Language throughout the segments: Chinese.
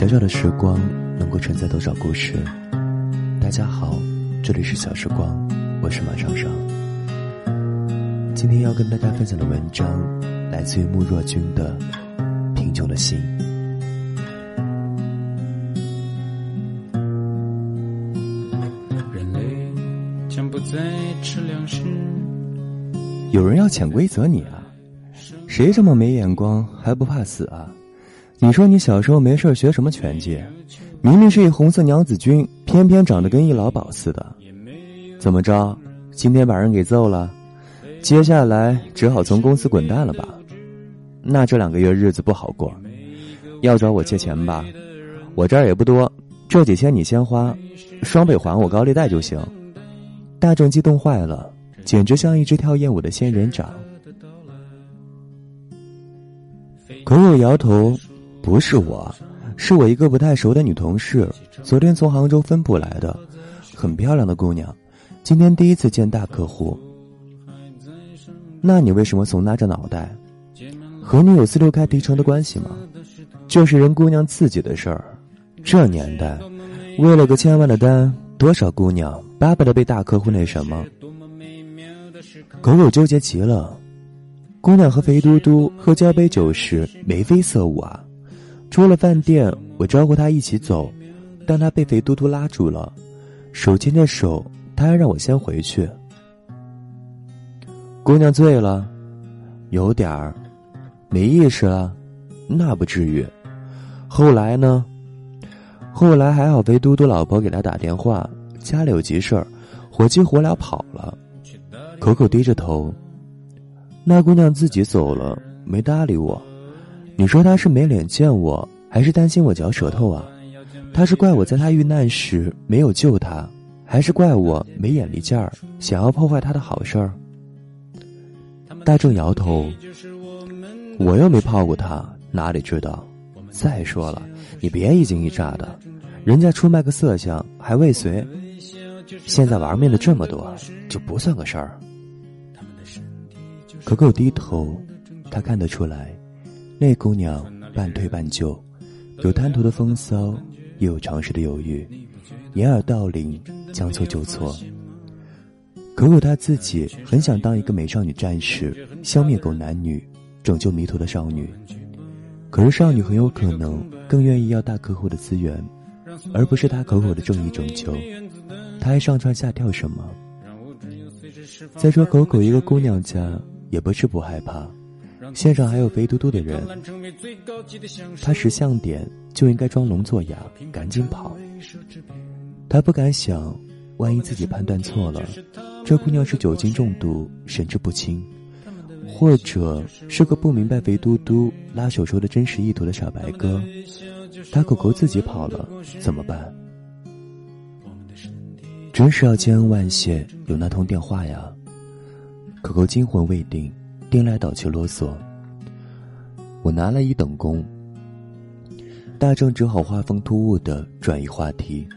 小小的时光能够承载多少故事？大家好，这里是小时光，我是马上上。今天要跟大家分享的文章来自于穆若君的《贫穷的心》。人类将不再吃粮食。有人要潜规则你啊？谁这么没眼光还不怕死啊？你说你小时候没事学什么拳击？明明是一红色娘子军，偏偏长得跟一老鸨似的。怎么着？今天把人给揍了，接下来只好从公司滚蛋了吧？那这两个月日子不好过，要找我借钱吧？我这儿也不多，这几千你先花，双倍还我高利贷就行。大众激动坏了，简直像一只跳艳舞的仙人掌。可我摇头。不是我，是我一个不太熟的女同事，昨天从杭州分部来的，很漂亮的姑娘，今天第一次见大客户。那你为什么总拉着脑袋？和你有四六开提成的关系吗？就是人姑娘自己的事儿。这年代，为了个千万的单，多少姑娘巴不得被大客户那什么？狗狗纠结极了。姑娘和肥嘟嘟喝交杯酒时眉飞色舞啊。出了饭店，我招呼他一起走，但他被肥嘟嘟拉住了，手牵着手，他还让我先回去。姑娘醉了，有点儿，没意识了，那不至于。后来呢？后来还好，肥嘟嘟老婆给他打电话，家里有急事儿，火急火燎跑了。口口低着头，那姑娘自己走了，没搭理我。你说他是没脸见我，还是担心我嚼舌头啊？他是怪我在他遇难时没有救他，还是怪我没眼力劲儿，想要破坏他的好事儿？大正摇头，我又没泡过他，哪里知道？再说了，你别一惊一乍的，人家出卖个色相还未遂，现在玩命的这么多，就不算个事儿。可可低头，他看得出来。那姑娘半推半就，有贪图的风骚，也有常识的犹豫，掩耳盗铃，将错就错。可可她自己很想当一个美少女战士，消灭狗男女，拯救迷途的少女。可是少女很有可能更愿意要大客户的资源，而不是大口口的正义拯救。她还上蹿下跳什么？再说口口一个姑娘家，也不是不害怕。线上还有肥嘟嘟的人，他识相点就应该装聋作哑，赶紧跑。他不敢想，万一自己判断错了，这姑娘是酒精中毒，神志不清，或者是个不明白肥嘟嘟拉手说的真实意图的傻白鸽。他狗狗自己跑了，怎么办？真是要千恩万谢有那通电话呀！狗狗惊魂未定。颠来倒去啰嗦，我拿了一等功。大正只好画风突兀的转移话题：“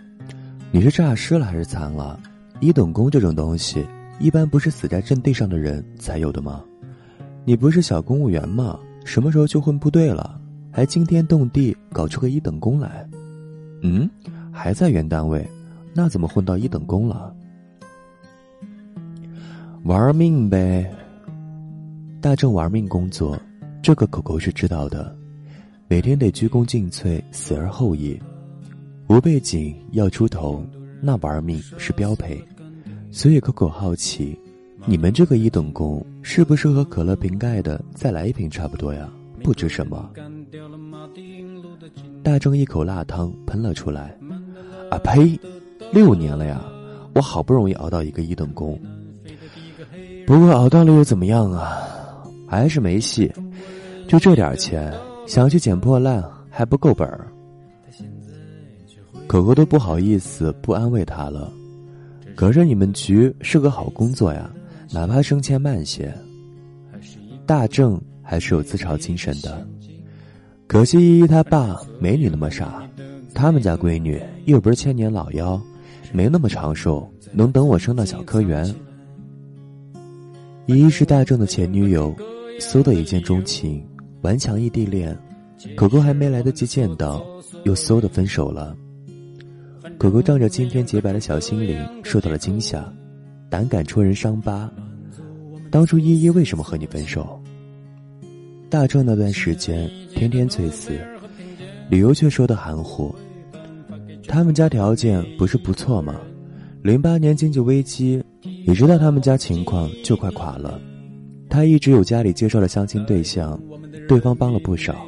你是诈尸了还是残了？一等功这种东西，一般不是死在阵地上的人才有的吗？你不是小公务员吗？什么时候去混部队了？还惊天动地搞出个一等功来？嗯，还在原单位，那怎么混到一等功了？玩命呗！”大正玩命工作，这个狗狗是知道的，每天得鞠躬尽瘁，死而后已。无背景要出头，那玩命是标配。所以狗狗好奇，你们这个一等功是不是和可乐瓶盖的再来一瓶差不多呀？不知什么。大正一口辣汤喷了出来，啊呸！六年了呀，我好不容易熬到一个一等功，不过熬到了又怎么样啊？还是没戏，就这点钱，想去捡破烂还不够本儿。可可都不好意思不安慰他了。可是你们局是个好工作呀，哪怕升迁慢些。大正还是有自嘲精神的，可惜依依他爸没你那么傻，他们家闺女又不是千年老妖，没那么长寿，能等我升到小科员。依依是大正的前女友。苏的一见钟情，顽强异地恋，狗狗还没来得及见到，又嗖的分手了。狗狗仗着今天洁白的小心灵受到了惊吓，胆敢戳人伤疤。当初依依为什么和你分手？大壮那段时间天天催死，理由却说的含糊。他们家条件不是不错吗？零八年经济危机，你知道他们家情况就快垮了。他一直有家里介绍的相亲对象，对方帮了不少，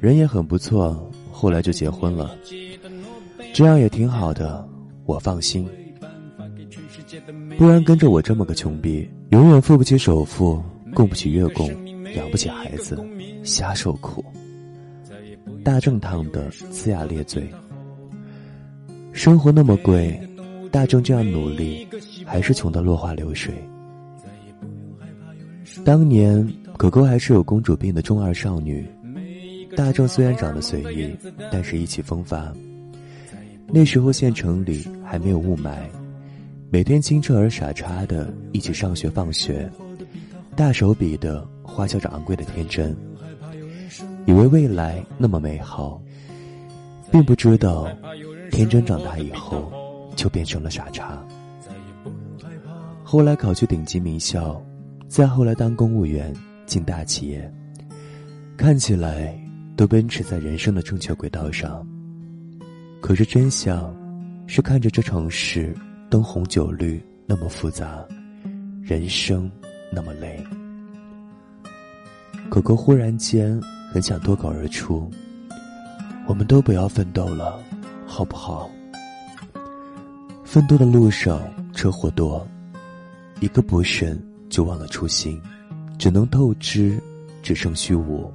人也很不错，后来就结婚了。这样也挺好的，我放心。不然跟着我这么个穷逼，永远付不起首付，供不起月供，养不起孩子，瞎受苦。大正烫的呲牙咧嘴。生活那么贵，大正这样努力，还是穷得落花流水。当年可可还是有公主病的中二少女，大壮虽然长得随意，但是意气风发。那时候县城里还没有雾霾，每天清澈而傻叉的一起上学放学，大手笔的花销着昂贵的天真，以为未来那么美好，并不知道天真长大以后就变成了傻叉。后来考去顶级名校，再后来当公务员进大企业，看起来都奔驰在人生的正确轨道上。可是真相，是看着这城市灯红酒绿那么复杂，人生那么累。可可忽然间很想脱口而出：“我们都不要奋斗了，好不好？”奋斗的路上车祸多，一个不慎就忘了初心，只能透支，只剩虚无。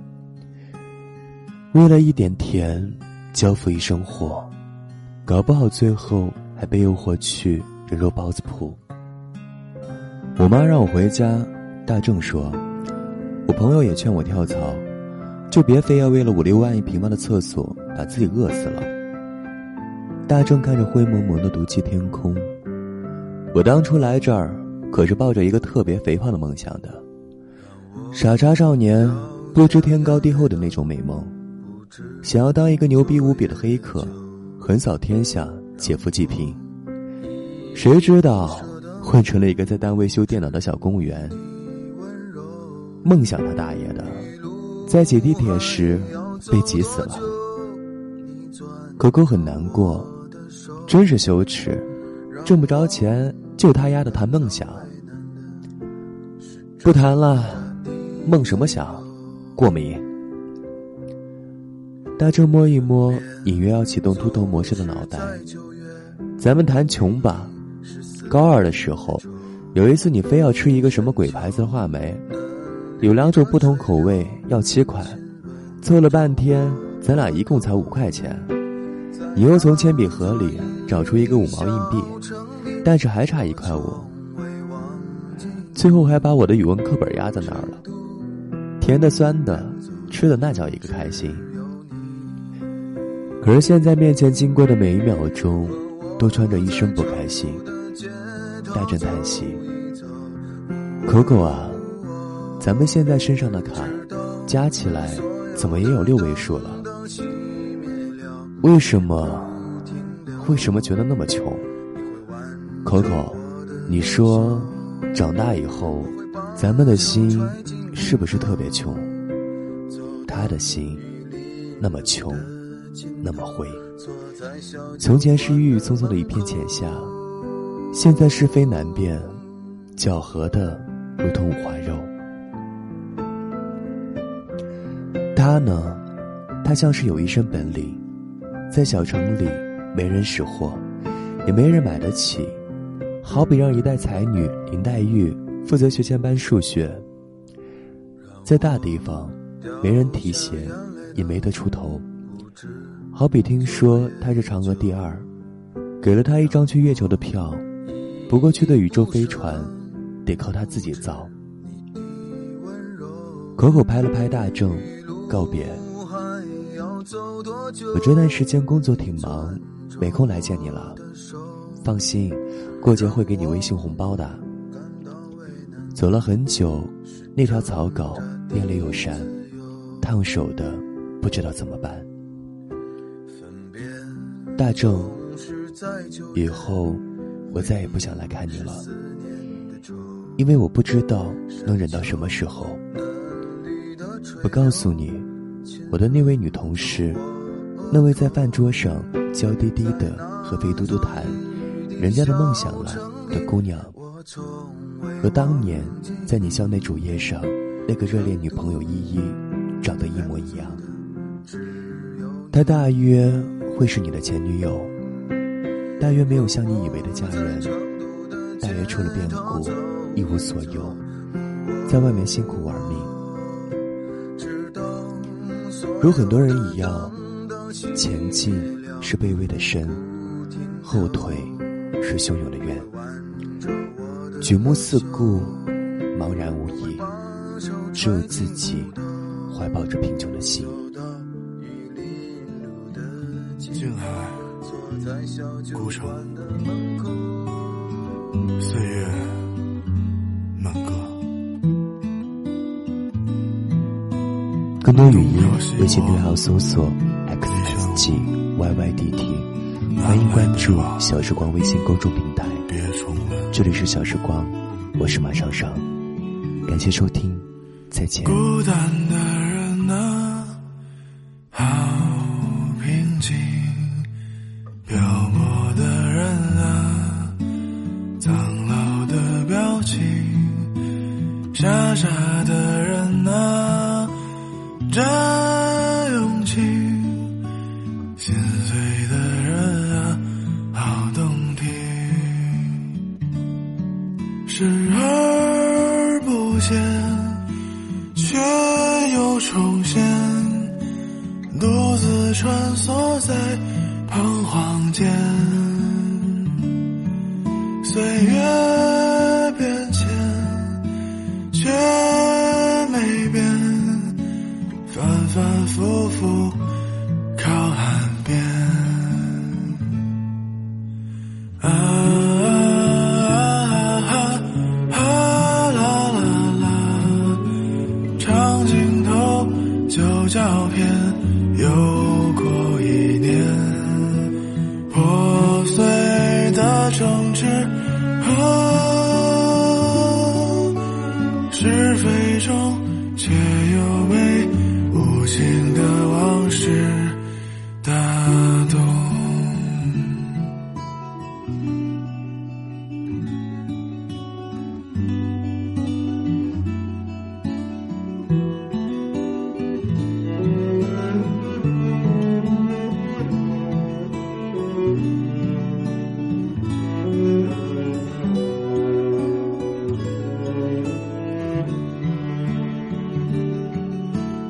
为了一点甜，交付一生火。搞不好最后还被诱惑去人肉包子铺。我妈让我回家，大正说，我朋友也劝我跳槽，就别非要为了五六万一平方的厕所把自己饿死了。大正看着灰蒙蒙的毒气天空，我当初来这儿可是抱着一个特别肥胖的梦想的，傻叉少年不知天高地厚的那种美梦，想要当一个牛逼无比的黑客。横扫天下，劫富济贫。谁知道混成了一个在单位修电脑的小公务员。梦想他大爷的，在挤地铁时被挤死了。狗狗很难过，真是羞耻，挣不着钱就他丫的谈梦想。不谈了，梦什么想？过敏。大周摸一摸隐约要启动秃头模式的脑袋，咱们谈穷吧。高二的时候，有一次你非要吃一个什么鬼牌子的话梅，有两种不同口味，要七块，凑了半天，咱俩一共才五块钱。你又从铅笔盒里找出一个五毛硬币，但是还差一块五。最后还把我的语文课本压在那儿了，甜的酸的，吃的那叫一个开心。可是现在面前经过的每一秒钟，都穿着一身不开心。带着叹息：“可可啊，咱们现在身上的卡，加起来怎么也有六位数了？为什么？为什么觉得那么穷？Coco，，你说，长大以后，咱们的心是不是特别穷？他的心，那么穷。”那么灰。从前是郁郁葱葱的一片浅夏，现在是非难辨，搅和的如同五花肉。他呢，他像是有一身本领，在小城里没人识货，也没人买得起。好比让一代才女林黛玉负责学前班数学，在大地方没人提携，也没得出头。好比听说她是嫦娥第二，给了她一张去月球的票，不过去的宇宙飞船得靠她自己造。口口拍了拍大正，告别。我这段时间工作挺忙，没空来见你了。放心，过节会给你微信红包的。走了很久，那条草稿念了又删，烫手的不知道怎么办。大正，以后我再也不想来看你了，因为我不知道能忍到什么时候。我告诉你，我的那位女同事，那位在饭桌上娇滴滴的和肥嘟嘟谈人家的梦想了的姑娘，和当年在你校内主页上那个热恋女朋友依依，长得一模一样。她大约会是你的前女友，大约没有像你以为的家人，大约出了变故一无所有，在外面辛苦玩命。如很多人一样，前进是卑微的身，后退是汹涌的渊。举目四顾，茫然无依，只有自己怀抱着贫穷的心。静海，孤城，岁月。更多语音，微信对号搜索 xsg yydt，欢迎关注小时光微信公众平台。这里是小时光，我是马上上，感谢收听，再见。孤单的人啊，好平静；漂泊的人啊，苍老的表情；傻傻的人啊，真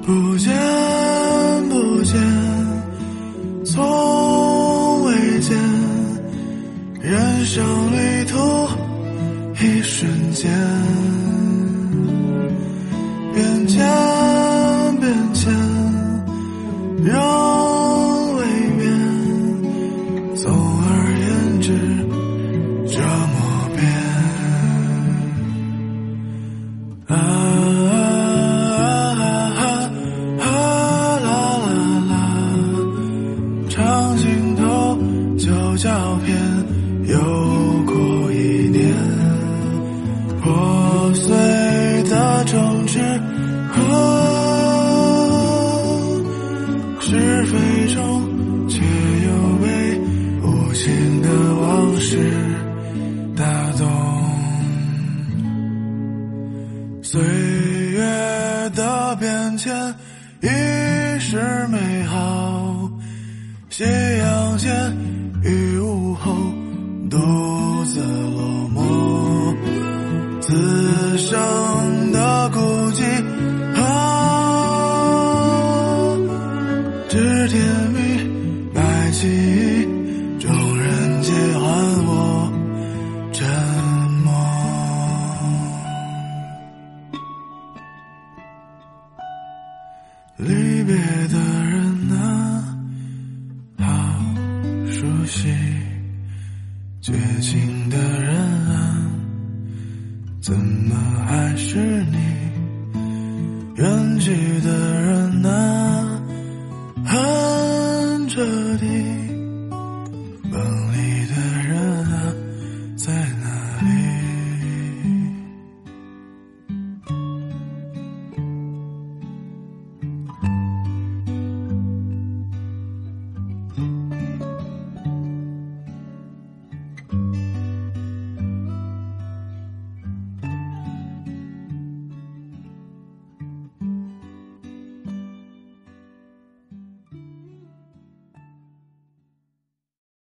不见不见，从未见，人生旅途一瞬间，的